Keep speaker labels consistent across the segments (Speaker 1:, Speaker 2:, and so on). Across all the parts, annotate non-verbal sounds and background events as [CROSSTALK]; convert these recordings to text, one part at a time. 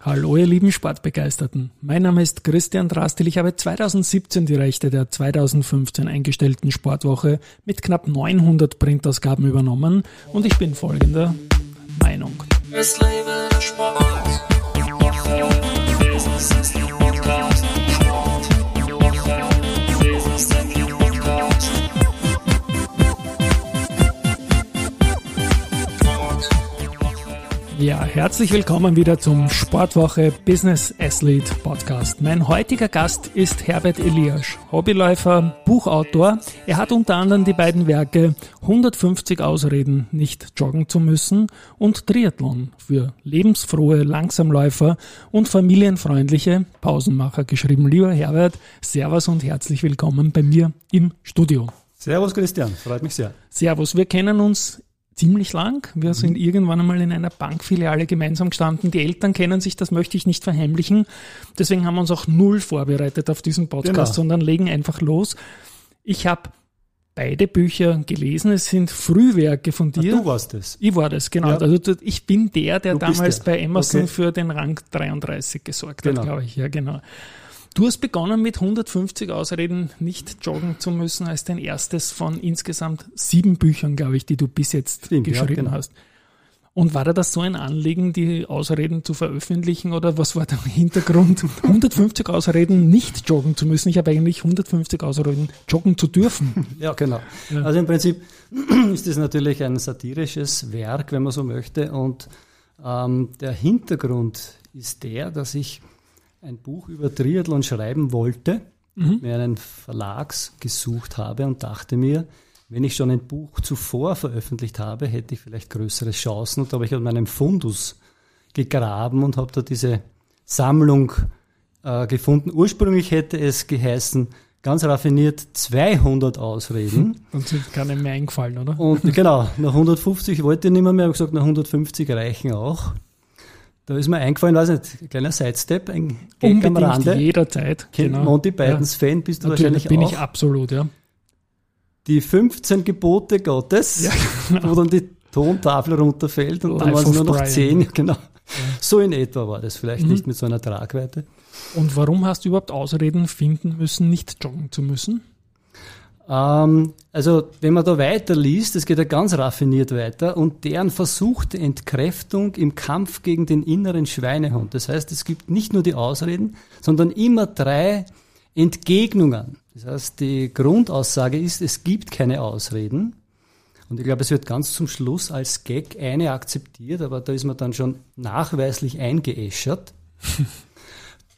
Speaker 1: Hallo ihr lieben Sportbegeisterten. Mein Name ist Christian Drastil. Ich habe 2017 die Rechte der 2015 eingestellten Sportwoche mit knapp 900 Printausgaben übernommen und ich bin folgender Meinung. Es lebe der Sport. Ja, herzlich willkommen wieder zum Sportwoche Business Athlete Podcast. Mein heutiger Gast ist Herbert Eliasch, Hobbyläufer, Buchautor. Er hat unter anderem die beiden Werke 150 Ausreden, nicht joggen zu müssen und Triathlon für lebensfrohe Langsamläufer und familienfreundliche Pausenmacher geschrieben. Lieber Herbert, Servus und herzlich willkommen bei mir im Studio.
Speaker 2: Servus Christian, freut mich sehr.
Speaker 1: Servus, wir kennen uns ziemlich lang. Wir sind mhm. irgendwann einmal in einer Bankfiliale gemeinsam gestanden. Die Eltern kennen sich, das möchte ich nicht verheimlichen. Deswegen haben wir uns auch null vorbereitet auf diesen Podcast, genau. sondern legen einfach los. Ich habe beide Bücher gelesen. Es sind Frühwerke von dir.
Speaker 2: Na, du warst es.
Speaker 1: Ich war das, genau. Ja. Also ich bin der, der damals der. bei Amazon okay. für den Rang 33 gesorgt genau. hat, glaube ich. Ja, genau. Du hast begonnen mit 150 Ausreden, nicht joggen zu müssen, als dein erstes von insgesamt sieben Büchern, glaube ich, die du bis jetzt Stimmt, geschrieben ja, genau. hast. Und war da das so ein Anliegen, die Ausreden zu veröffentlichen oder was war der [LAUGHS] Hintergrund? 150 Ausreden, nicht joggen zu müssen. Ich habe eigentlich 150 Ausreden, joggen zu dürfen. [LAUGHS]
Speaker 2: Ja, genau. Ja. Also im Prinzip [CLEARS THROAT] ist das natürlich ein satirisches Werk, wenn man so möchte. Und ähm, der Hintergrund ist der, dass ich ein Buch über Triathlon schreiben wollte, mhm. mir einen Verlag gesucht habe und dachte mir, wenn ich schon ein Buch zuvor veröffentlicht habe, hätte ich vielleicht größere Chancen. Und da habe ich an meinem Fundus gegraben und habe da diese Sammlung äh, gefunden. Ursprünglich hätte es geheißen, ganz raffiniert 200 Ausreden. [LAUGHS]
Speaker 1: Und sind keine mehr eingefallen, oder?
Speaker 2: Und genau, nach 150 wollte ich nicht mehr, mehr habe gesagt, nach 150 reichen auch. Da ist mir eingefallen, weiß nicht, ein kleiner Sidestep, ein
Speaker 1: Gag am Rande. jederzeit.
Speaker 2: Kennt genau. Monty Pythons ja. Fan, bist du
Speaker 1: Natürlich
Speaker 2: wahrscheinlich
Speaker 1: bin
Speaker 2: auch.
Speaker 1: bin ich absolut, ja.
Speaker 2: Die 15 Gebote Gottes, ja, genau. wo dann die Tontafel runterfällt und Life dann waren es nur noch Brian. 10, [LAUGHS] genau. Ja. So in etwa war das, vielleicht mhm. nicht mit so einer Tragweite.
Speaker 1: Und warum hast du überhaupt Ausreden finden müssen, nicht joggen zu müssen?
Speaker 2: Ähm, also wenn man da weiterliest, es geht ja ganz raffiniert weiter, und deren versuchte Entkräftung im Kampf gegen den inneren Schweinehund. Das heißt, es gibt nicht nur die Ausreden, sondern immer drei Entgegnungen. Das heißt, die Grundaussage ist, es gibt keine Ausreden. Und ich glaube, es wird ganz zum Schluss als Gag eine akzeptiert, aber da ist man dann schon nachweislich eingeäschert. [LAUGHS]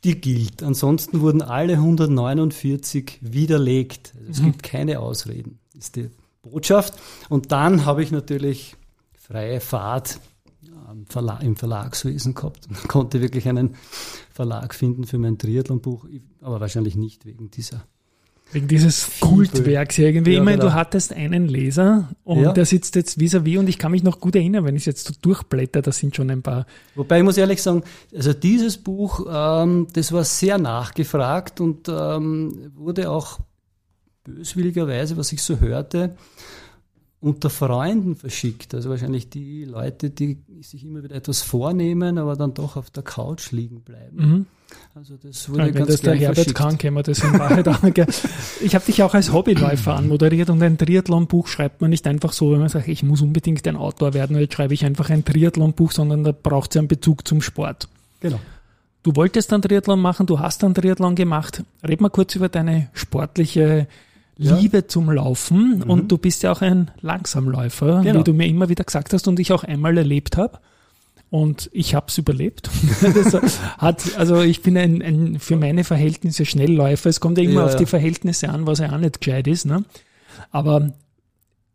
Speaker 2: die gilt. Ansonsten wurden alle 149 widerlegt. Also es mhm. gibt keine Ausreden, ist die Botschaft. Und dann habe ich natürlich freie Fahrt im Verlagswesen gehabt und [LAUGHS] konnte wirklich einen Verlag finden für mein Triathlon-Buch, aber wahrscheinlich nicht wegen dieser
Speaker 1: Wegen dieses Kultwerks irgendwie. Ja, ich meine, genau. du hattest einen Leser und ja. der sitzt jetzt vis-à-vis -vis und ich kann mich noch gut erinnern, wenn ich es jetzt so durchblätter, da sind schon ein paar.
Speaker 2: Wobei ich muss ehrlich sagen, also dieses Buch, ähm, das war sehr nachgefragt und ähm, wurde auch böswilligerweise, was ich so hörte, unter Freunden verschickt. Also wahrscheinlich die Leute, die sich immer wieder etwas vornehmen, aber dann doch auf der Couch liegen bleiben. Mhm.
Speaker 1: Also das wurde ja, ganz Wenn das der Herbert verschickt. kann, können wir das in Wahrheit auch. Ich habe dich auch als Hobbyläufer anmoderiert und ein Triathlon-Buch schreibt man nicht einfach so, wenn man sagt, ich muss unbedingt ein Autor werden, jetzt schreibe ich einfach ein Triathlon-Buch, sondern da braucht es einen Bezug zum Sport.
Speaker 2: Genau.
Speaker 1: Du wolltest dann Triathlon machen, du hast dann Triathlon gemacht. Red mal kurz über deine sportliche Liebe ja. zum Laufen mhm. und du bist ja auch ein Langsamläufer, genau. wie du mir immer wieder gesagt hast und ich auch einmal erlebt habe. Und ich habe es überlebt. [LAUGHS] hat, also ich bin ein, ein für meine Verhältnisse Schnellläufer. Es kommt ja immer ja, auf die Verhältnisse an, was ja auch nicht gescheit ist. Ne? Aber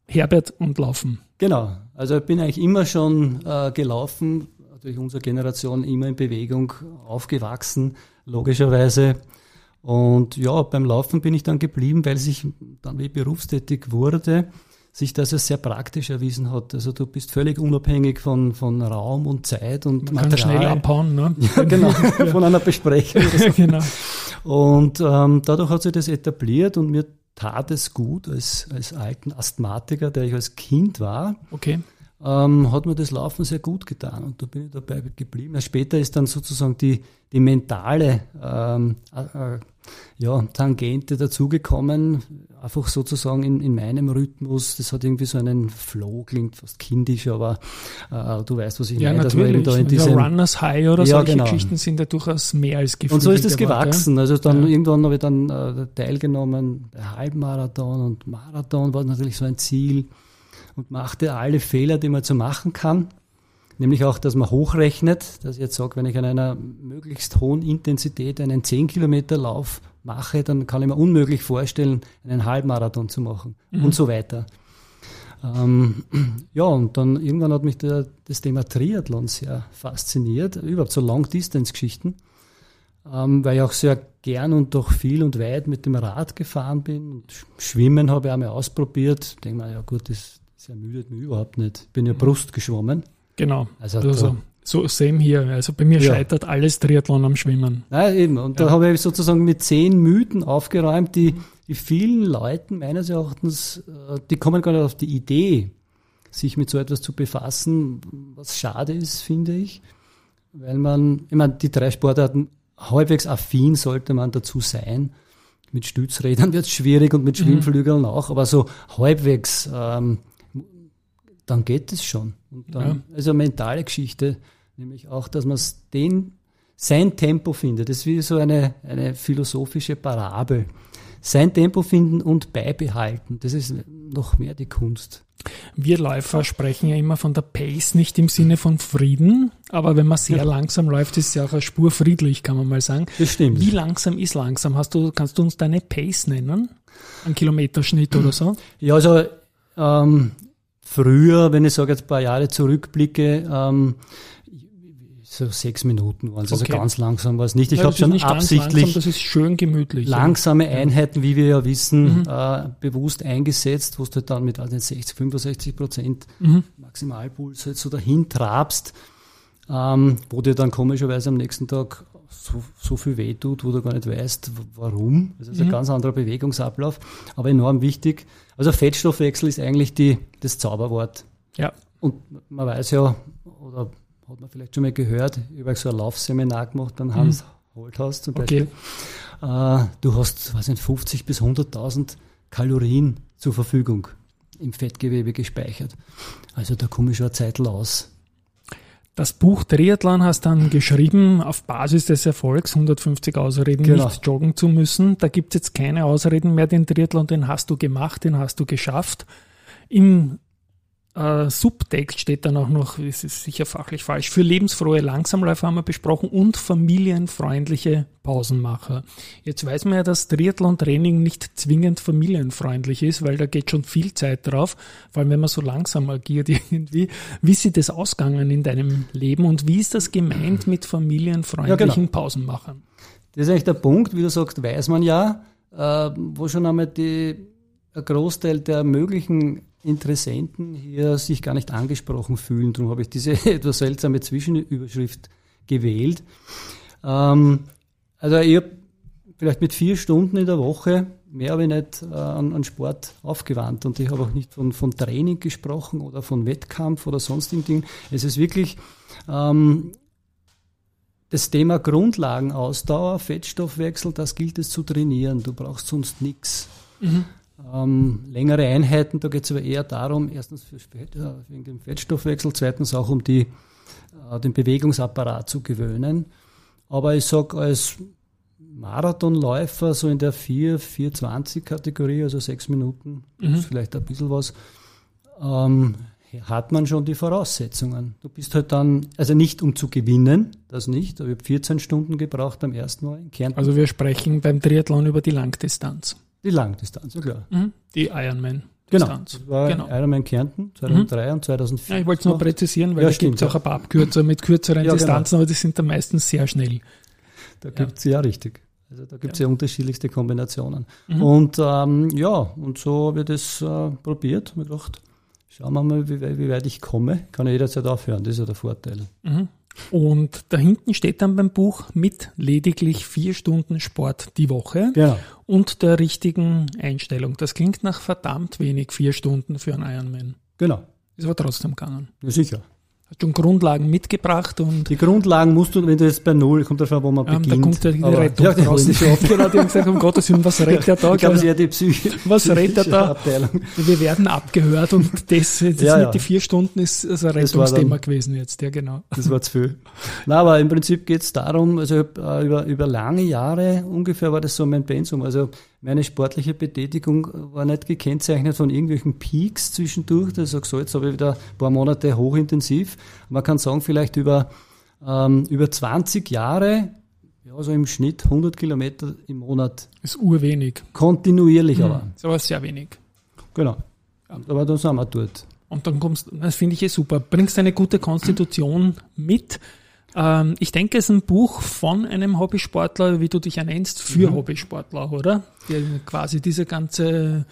Speaker 1: Herbert und Laufen.
Speaker 2: Genau. Also ich bin eigentlich immer schon äh, gelaufen, durch unsere Generation immer in Bewegung aufgewachsen, logischerweise. Und ja, beim Laufen bin ich dann geblieben, weil sich dann wie berufstätig wurde, sich das als sehr praktisch erwiesen hat. Also du bist völlig unabhängig von, von Raum und Zeit und
Speaker 1: Man Material. Kann schnell abhauen, ne? [LAUGHS]
Speaker 2: Ja, genau, [LAUGHS] ja. von einer Besprechung. So. [LAUGHS] genau. Und ähm, dadurch hat sich das etabliert und mir tat es gut als, als alten Asthmatiker, der ich als Kind war.
Speaker 1: Okay.
Speaker 2: Ähm, hat mir das Laufen sehr gut getan und da bin ich dabei geblieben. Später ist dann sozusagen die, die mentale ähm, äh, ja, Tangente dazugekommen, einfach sozusagen in, in meinem Rhythmus. Das hat irgendwie so einen Flow, klingt fast kindisch, aber äh, du weißt, was ich
Speaker 1: ja,
Speaker 2: meine.
Speaker 1: Natürlich.
Speaker 2: Dass man
Speaker 1: in diesem, ja, Runners High oder ja, solche genau. Geschichten sind ja durchaus mehr als
Speaker 2: gefühlt. Und so ist es gewachsen. Also dann ja. irgendwann habe ich dann äh, teilgenommen, Halbmarathon und Marathon war natürlich so ein Ziel und machte alle Fehler, die man zu machen kann. Nämlich auch, dass man hochrechnet, dass ich jetzt sage, wenn ich an einer möglichst hohen Intensität einen 10 Kilometer Lauf mache, dann kann ich mir unmöglich vorstellen, einen Halbmarathon zu machen mhm. und so weiter. Ähm, [CLEARS THROAT] ja, und dann irgendwann hat mich der, das Thema Triathlon sehr fasziniert, überhaupt so Long-Distance-Geschichten, ähm, weil ich auch sehr gern und doch viel und weit mit dem Rad gefahren bin. Und Schwimmen habe ich einmal ausprobiert. Ich denke mal, ja gut, das, das ermüdet mich überhaupt nicht. Ich bin ja mhm. Brust geschwommen.
Speaker 1: Genau. Also, also so same hier. Also bei mir ja. scheitert alles Triathlon am Schwimmen.
Speaker 2: Ja, eben. Und ja. da habe ich sozusagen mit zehn Mythen aufgeräumt, die, die vielen Leuten meines Erachtens, äh, die kommen gar nicht auf die Idee, sich mit so etwas zu befassen, was schade ist, finde ich. Weil man, ich meine, die drei Sportarten halbwegs affin sollte man dazu sein. Mit Stützrädern [LAUGHS] wird es schwierig und mit mhm. Schwimmflügeln mhm. auch, aber so halbwegs ähm, dann geht es schon. Dann, ja. Also mentale Geschichte, nämlich auch, dass man den, sein Tempo findet. Das ist wie so eine, eine philosophische Parabel. Sein Tempo finden und beibehalten, das ist noch mehr die Kunst.
Speaker 1: Wir Läufer sprechen ja immer von der Pace, nicht im Sinne von Frieden, aber wenn man sehr ja. langsam läuft, ist es ja auch eine Spur friedlich, kann man mal sagen.
Speaker 2: Das stimmt.
Speaker 1: Wie langsam ist langsam? Hast du, kannst du uns deine Pace nennen? Ein Kilometerschnitt oder so?
Speaker 2: Ja, also ähm, früher, wenn ich sage jetzt ein paar Jahre zurückblicke, ähm, so sechs Minuten waren es, also okay. also ganz langsam war es nicht. Ich ja, habe schon absichtlich langsam,
Speaker 1: das ist schön gemütlich.
Speaker 2: Langsame ja. Einheiten, wie wir ja wissen, mhm. äh, bewusst eingesetzt, wo du dann mit also 60, 65 Prozent mhm. Maximalpuls halt so dahin trabst, ähm, wo dir dann komischerweise am nächsten Tag so, so viel weh tut, wo du gar nicht weißt, warum. Das ist mhm. ein ganz anderer Bewegungsablauf, aber enorm wichtig. Also Fettstoffwechsel ist eigentlich die, das Zauberwort.
Speaker 1: Ja.
Speaker 2: Und man weiß ja, oder hat man vielleicht schon mal gehört, ich habe so ein Laufseminar gemacht beim Hans mhm. Holthaus zum Beispiel. Okay. Äh, du hast, weiß nicht, 50 bis 100.000 Kalorien zur Verfügung im Fettgewebe gespeichert. Also da komme ich schon eine Zeit aus.
Speaker 1: Das Buch Triathlon hast dann geschrieben auf Basis des Erfolgs, 150 Ausreden, genau. nicht joggen zu müssen. Da gibt es jetzt keine Ausreden mehr. Den Triathlon, den hast du gemacht, den hast du geschafft. Im äh, Subtext steht dann auch noch, es ist sicher fachlich falsch, für lebensfrohe Langsamläufer haben wir besprochen und familienfreundliche Pausenmacher. Jetzt weiß man ja, dass Triathlon-Training nicht zwingend familienfreundlich ist, weil da geht schon viel Zeit drauf, vor allem wenn man so langsam agiert [LAUGHS] irgendwie. Wie ist das ausgegangen in deinem Leben und wie ist das gemeint mit familienfreundlichen ja, genau. Pausenmachern?
Speaker 2: Das ist eigentlich der Punkt, wie du sagst, weiß man ja, äh, wo schon einmal die, ein Großteil der möglichen Interessenten hier sich gar nicht angesprochen fühlen. Darum habe ich diese [LAUGHS] etwas seltsame Zwischenüberschrift gewählt. Ähm, also ich habe vielleicht mit vier Stunden in der Woche mehr habe ich nicht äh, an, an, Sport aufgewandt und ich habe auch nicht von, von Training gesprochen oder von Wettkampf oder sonstigen Dingen. Es ist wirklich ähm, das Thema Grundlagenausdauer, Fettstoffwechsel, das gilt es zu trainieren. Du brauchst sonst nichts. Mhm ähm, längere Einheiten. Da geht es aber eher darum, erstens für, äh, wegen dem Fettstoffwechsel, zweitens auch um die, äh, den Bewegungsapparat zu gewöhnen. Aber ich sage als Marathonläufer so in der 4, 420 Kategorie, also sechs Minuten, mhm. vielleicht ein bisschen was, ähm, hat man schon die Voraussetzungen. Du bist halt dann, also nicht um zu gewinnen, das nicht, aber ich habe 14 Stunden gebraucht beim ersten Mal in
Speaker 1: Kärnten. Also wir sprechen beim Triathlon über die Langdistanz.
Speaker 2: Die Langdistanz, ja klar.
Speaker 1: Mhm. Die Ironman.
Speaker 2: Genau, das war genau. Ironman Kärnten 2003 mhm. und 2004.
Speaker 1: Ja, ich wollte es nur präzisieren, weil ja, da gibt es auch ein paar Abkürzer mit kürzeren ja, genau. Distanzen, aber die sind dann meistens sehr schnell.
Speaker 2: Da gibt es ja. ja richtig. Also da gibt es ja. ja. unterschiedlichste Kombinationen. Mhm. Und ähm, ja, und so habe ich das äh, probiert. Mir gedacht, schauen wir mal, wie, wie, weit ich komme. Kann ja jederzeit aufhören, das ist ja der Vorteil.
Speaker 1: Mhm. Und da hinten steht dann beim Buch mit lediglich vier Stunden Sport die Woche
Speaker 2: genau.
Speaker 1: und der richtigen Einstellung. Das klingt nach verdammt wenig, vier Stunden für einen Ironman.
Speaker 2: Genau.
Speaker 1: Ist aber trotzdem gegangen.
Speaker 2: Ja, sicher.
Speaker 1: Hast schon Grundlagen mitgebracht und.
Speaker 2: Die Grundlagen musst du, wenn du jetzt bei Null, kommt davon, wo man ja, beginnt. Da kommt
Speaker 1: ja die aber, Rettung ja, die raus. Die haben gesagt, um Gottes Willen, was redet der da? [LAUGHS]
Speaker 2: Ich glaube, sie hat die Psyche.
Speaker 1: Was redet er da? Abteilung. Wir werden abgehört und das, jetzt [LAUGHS] ja, mit ja. die vier Stunden ist das ein Rettungsthema gewesen jetzt, ja genau.
Speaker 2: Das war zu viel. Na, aber im Prinzip geht es darum, also äh, über, über lange Jahre ungefähr war das so mein Pensum. Also meine sportliche Betätigung war nicht gekennzeichnet von irgendwelchen Peaks zwischendurch. Das ist so, jetzt habe ich wieder ein paar Monate hochintensiv. Man kann sagen, vielleicht über, ähm, über 20 Jahre, ja, so im Schnitt 100 Kilometer im Monat.
Speaker 1: Ist urwenig.
Speaker 2: Kontinuierlich
Speaker 1: mhm.
Speaker 2: aber.
Speaker 1: Ist aber sehr wenig.
Speaker 2: Genau. Aber dann sind wir dort.
Speaker 1: Und dann kommst, das finde ich eh super. Bringst eine gute Konstitution mit ähm, ich denke, es ist ein Buch von einem Hobbysportler, wie du dich ja nennst, für mhm. Hobbysportler, oder? Der quasi diese ganze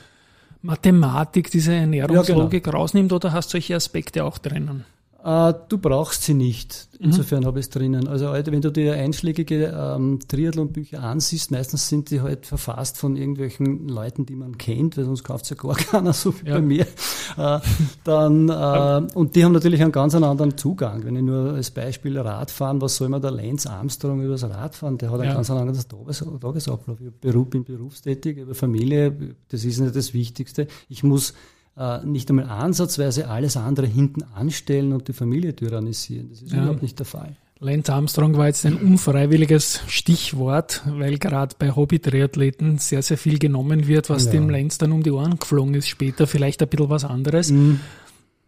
Speaker 1: Mathematik, diese Ernährungslogik ja, genau. rausnimmt, oder hast du solche Aspekte auch drinnen?
Speaker 2: Äh, du brauchst sie nicht. Mhm. Insofern mhm. habe ich es drinnen. Also wenn du dir einschlägige ähm, Triathlon-Bücher ansiehst, meistens sind die halt verfasst von irgendwelchen Leuten, die man kennt, weil sonst kauft es ja gar [LAUGHS] keiner, so wie ja. bei mir. Äh, dann, äh, und die haben natürlich einen ganz anderen Zugang. Wenn ich nur als Beispiel Radfahren, was soll man der Lance Armstrong über das Radfahren? Der hat einen ja. ganz anderen Tagesablauf. Ich bin berufstätig, über Familie, das ist nicht das Wichtigste. Ich muss äh, nicht einmal ansatzweise alles andere hinten anstellen und die Familie tyrannisieren. Das ist ja. überhaupt nicht der Fall.
Speaker 1: Lance Armstrong war jetzt ein unfreiwilliges Stichwort, weil gerade bei Hobby-Triathleten sehr, sehr viel genommen wird, was ja. dem Lance dann um die Ohren geflogen ist. Später vielleicht ein bisschen was anderes. Mhm.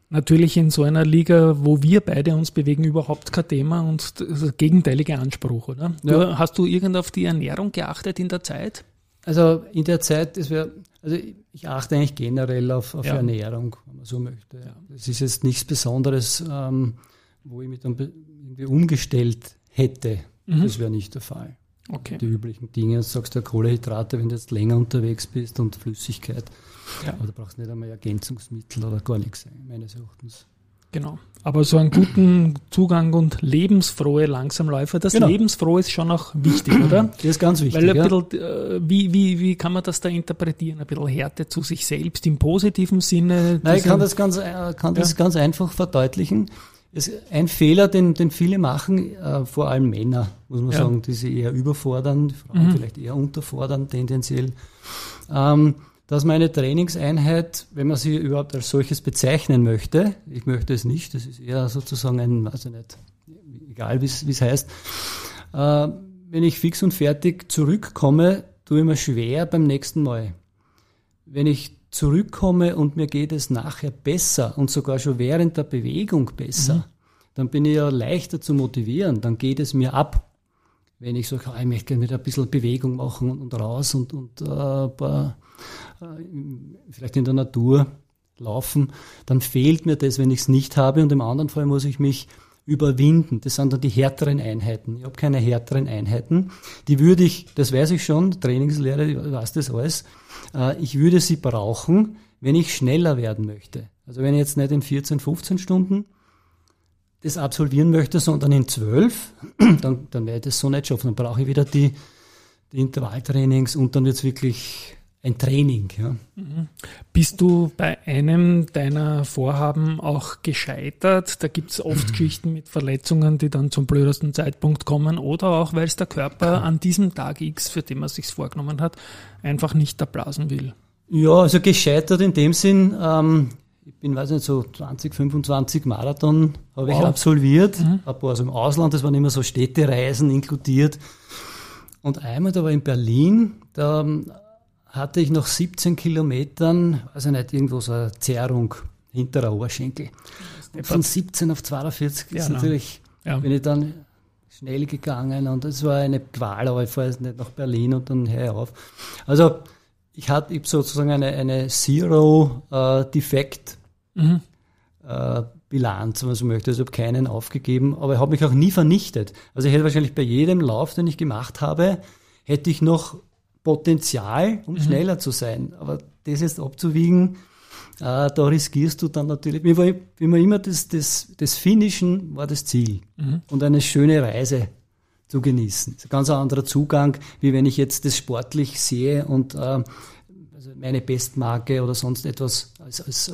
Speaker 1: Natürlich in so einer Liga, wo wir beide uns bewegen, überhaupt kein Thema und das gegenteilige Anspruch, oder? Ja. Du, hast du irgend auf die Ernährung geachtet in der Zeit?
Speaker 2: Also in der Zeit, das wäre, also ich achte eigentlich generell auf, auf ja. Ernährung, wenn man so möchte. Es ja. ist jetzt nichts Besonderes, ähm, wo ich mich dann irgendwie umgestellt hätte. Mhm. Das wäre nicht der Fall. Okay. Die üblichen Dinge, du sagst ja Kohlehydrate, wenn du jetzt länger unterwegs bist und Flüssigkeit. Ja. Aber du brauchst nicht einmal Ergänzungsmittel oder gar nichts, meines Erachtens.
Speaker 1: Genau. Aber so einen guten Zugang und lebensfrohe Langsamläufer, das genau. Lebensfrohe ist schon auch wichtig, oder? [CLEARS THROAT]
Speaker 2: Das ist ganz wichtig.
Speaker 1: Weil ein ja. bisschen, äh, wie, wie, wie kann man das da interpretieren? Ein bisschen Härte zu sich selbst im positiven Sinne?
Speaker 2: Nein, ich kann das ganz, äh, kann das ja. ganz einfach verdeutlichen. Es, ein Fehler, den, den viele machen, äh, vor allem Männer, muss man ja. sagen, die sie eher überfordern, Frauen mhm. vielleicht eher unterfordern tendenziell. Ähm, dass meine Trainingseinheit, wenn man sie überhaupt als solches bezeichnen möchte, ich möchte es nicht, das ist eher sozusagen ein, also nicht, egal wie es heißt, äh, wenn ich fix und fertig zurückkomme, tue ich mir schwer beim nächsten Mal. Wenn ich zurückkomme und mir geht es nachher besser und sogar schon während der Bewegung besser, mhm. dann bin ich ja leichter zu motivieren, dann geht es mir ab. Wenn ich sage, ich möchte gerne wieder ein bisschen Bewegung machen und, raus und, und äh, ein paar vielleicht in der Natur laufen, dann fehlt mir das, wenn ich es nicht habe. Und im anderen Fall muss ich mich überwinden. Das sind dann die härteren Einheiten. Ich habe keine härteren Einheiten. Die würde ich, das weiß ich schon, Trainingslehre, ich weiß das alles, äh, ich würde sie brauchen, wenn ich schneller werden möchte. Also wenn ich jetzt nicht in 14, 15 Stunden das absolvieren möchte, sondern in 12, [CLEARS THROAT] dann, dann werde ich das so nicht schaffen. Dann brauche ich wieder die, die Intervalltrainings und dann wird es wirklich ein Training. Ja.
Speaker 1: Bist du bei einem deiner Vorhaben auch gescheitert? Da gibt es oft. [LAUGHS] Geschichten mit Verletzungen, die dann zum blödesten Zeitpunkt kommen oder auch, weil es der Körper an diesem Tag X, für den man sich vorgenommen hat, einfach nicht erblasen will.
Speaker 2: Ja, also gescheitert in dem Sinn, ähm, ich bin, weiß nicht, so 20, 25 Marathon habe wow. ich absolviert, mhm. ein paar also im Ausland, das waren immer so Städtereisen inkludiert. Und einmal, da war in Berlin, da hatte ich nach 17 Kilometern, also nicht irgendwo so eine Zerrung hinterer Oberschenkel. Von 17 auf 42 ja, ist natürlich, ja. bin ich dann schnell gegangen und es war eine Qual, aber ich fahre jetzt nicht nach Berlin und dann höre ich auf. Also ich hatte ich sozusagen eine, eine Zero-Defekt äh, mhm. äh, wenn man so möchte. Also ich habe keinen aufgegeben, aber ich habe mich auch nie vernichtet. Also ich hätte wahrscheinlich bei jedem Lauf, den ich gemacht habe, hätte ich noch Potenzial, um mhm. schneller zu sein. Aber das jetzt abzuwiegen, äh, da riskierst du dann natürlich, wie war, war immer das, das, das Finishen war das Ziel mhm. und eine schöne Reise zu genießen. Das ist ein ganz anderer Zugang, wie wenn ich jetzt das sportlich sehe und äh, also meine Bestmarke oder sonst etwas als, als äh,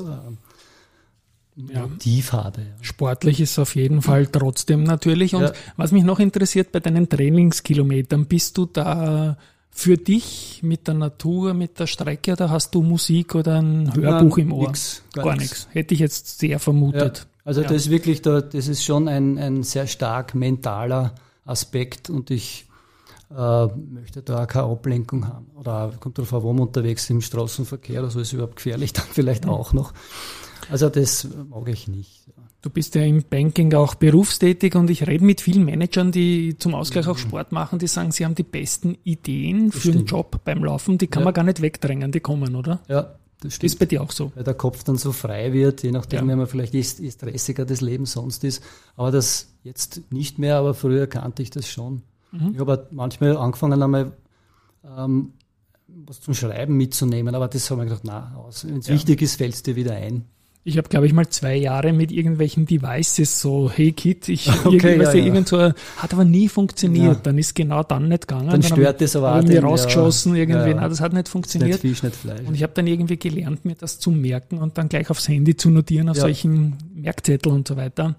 Speaker 2: ja. tief habe.
Speaker 1: Sportlich ist auf jeden Fall trotzdem natürlich. Und ja. was mich noch interessiert bei deinen Trainingskilometern, bist du da für dich mit der Natur, mit der Strecke oder hast du Musik oder ein Hörbuch Nein, im Ohr? Nix, gar, nichts. Hätte ich jetzt sehr vermutet. Ja.
Speaker 2: Also das ist wirklich, da, das ist schon ein, ein sehr stark mentaler Aspekt und ich äh, möchte da keine Ablenkung haben. Oder kommt darauf an, wo man unterwegs im Straßenverkehr oder so ist überhaupt gefährlich, [LAUGHS] dann vielleicht mhm. auch noch. Also das mag ich nicht.
Speaker 1: Du bist ja im Banking auch berufstätig und ich rede mit vielen Managern, die zum Ausgleich auch mhm. Sport machen, die sagen, sie haben die besten Ideen das für einen Job beim Laufen, die kann ja. man gar nicht wegdrängen, die kommen, oder?
Speaker 2: Ja,
Speaker 1: das stimmt. Ist bei dir auch so.
Speaker 2: Weil der Kopf dann so frei wird, je nachdem, ja. wenn man vielleicht je stressiger das Leben sonst ist. Aber das jetzt nicht mehr, aber früher kannte ich das schon. Mhm. Ich habe manchmal angefangen, einmal ähm, was zum Schreiben mitzunehmen, aber das habe ich gedacht, na, Wenn es ja. wichtig ist, fällt es dir wieder ein.
Speaker 1: Ich habe, glaube ich, mal zwei Jahre mit irgendwelchen Devices so, hey Kid, ich [LAUGHS] okay, irgendwas, ja, ja. irgend so, hat aber nie funktioniert. Ja. Dann ist genau dann nicht gegangen.
Speaker 2: Dann, dann stört es aber
Speaker 1: auch. Irgendwie rausgeschossen, irgendwie, ja. na, das hat nicht funktioniert.
Speaker 2: Nicht Fisch, nicht Fleisch.
Speaker 1: Und ich habe dann irgendwie gelernt, mir das zu merken und dann gleich aufs Handy zu notieren, auf solchen Merkzettel und so weiter.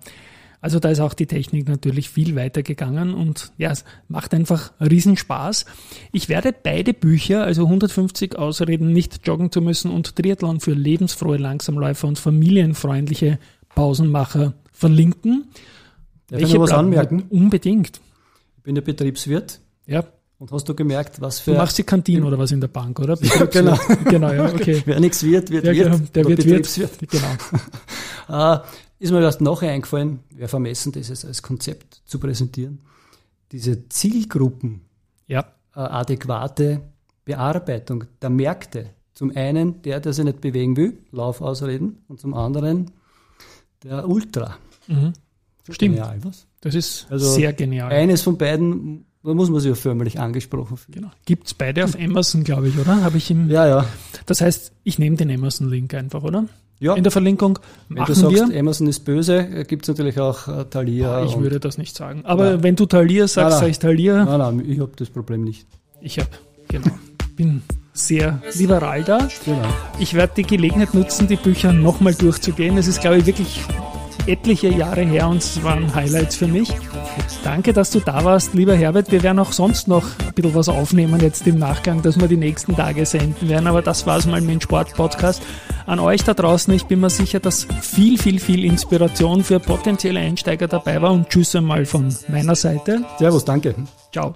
Speaker 1: Also da ist auch die Technik natürlich viel weiter gegangen und ja, es macht einfach Riesenspaß. Ich werde beide Bücher, also 150 Ausreden, nicht joggen zu müssen und Triathlon für lebensfrohe Langsamläufer und familienfreundliche Pausenmacher verlinken.
Speaker 2: Darf Welche was anmerken?
Speaker 1: Unbedingt.
Speaker 2: Ich bin der Betriebswirt.
Speaker 1: Ja.
Speaker 2: Und hast du gemerkt, was für.
Speaker 1: Du machst die Kantine oder was in der Bank, oder?
Speaker 2: Ja, genau.
Speaker 1: genau, ja, okay. [LAUGHS]
Speaker 2: Wer nichts wird, wird ja,
Speaker 1: wird. Genau. Der wird, wird.
Speaker 2: Genau. [LAUGHS] ist mir erst nachher eingefallen, wäre vermessen, das als Konzept zu präsentieren, diese Zielgruppen, ja. äh, adäquate Bearbeitung der Märkte. Zum einen der, der sich nicht bewegen will, Laufausreden, und zum anderen der Ultra.
Speaker 1: Mhm. Stimmt. Genial, was? Das ist also sehr genial.
Speaker 2: Eines von beiden da muss man sich ja förmlich angesprochen fühlen.
Speaker 1: Genau. Gibt es beide auf Amazon, glaube ich, oder? Habe ich im.
Speaker 2: Ja, ja.
Speaker 1: Das heißt, ich nehme den Amazon-Link einfach, oder? Ja. in der Verlinkung.
Speaker 2: Wenn machen du sagst, wir. Amazon ist böse, gibt es natürlich auch äh, Thalia.
Speaker 1: Ich würde das nicht sagen. Aber ja. wenn du Thalia sagst, sage ich Thalia.
Speaker 2: Nein, nein, ich habe das Problem nicht.
Speaker 1: Ich habe, genau. bin sehr liberal da. Genau. Ich werde die Gelegenheit nutzen, die Bücher nochmal durchzugehen. Es ist, glaube ich, wirklich etliche Jahre her und es waren Highlights für mich. Danke, dass du da warst, lieber Herbert. Wir werden auch sonst noch ein bisschen was aufnehmen jetzt im Nachgang, dass wir die nächsten Tage senden werden. Aber das war es mal mit dem Sport-Podcast. An euch da draußen, ich bin mir sicher, dass viel, viel, viel Inspiration für potenzielle Einsteiger dabei war. Und tschüss einmal von meiner Seite.
Speaker 2: Servus, danke.
Speaker 1: Ciao.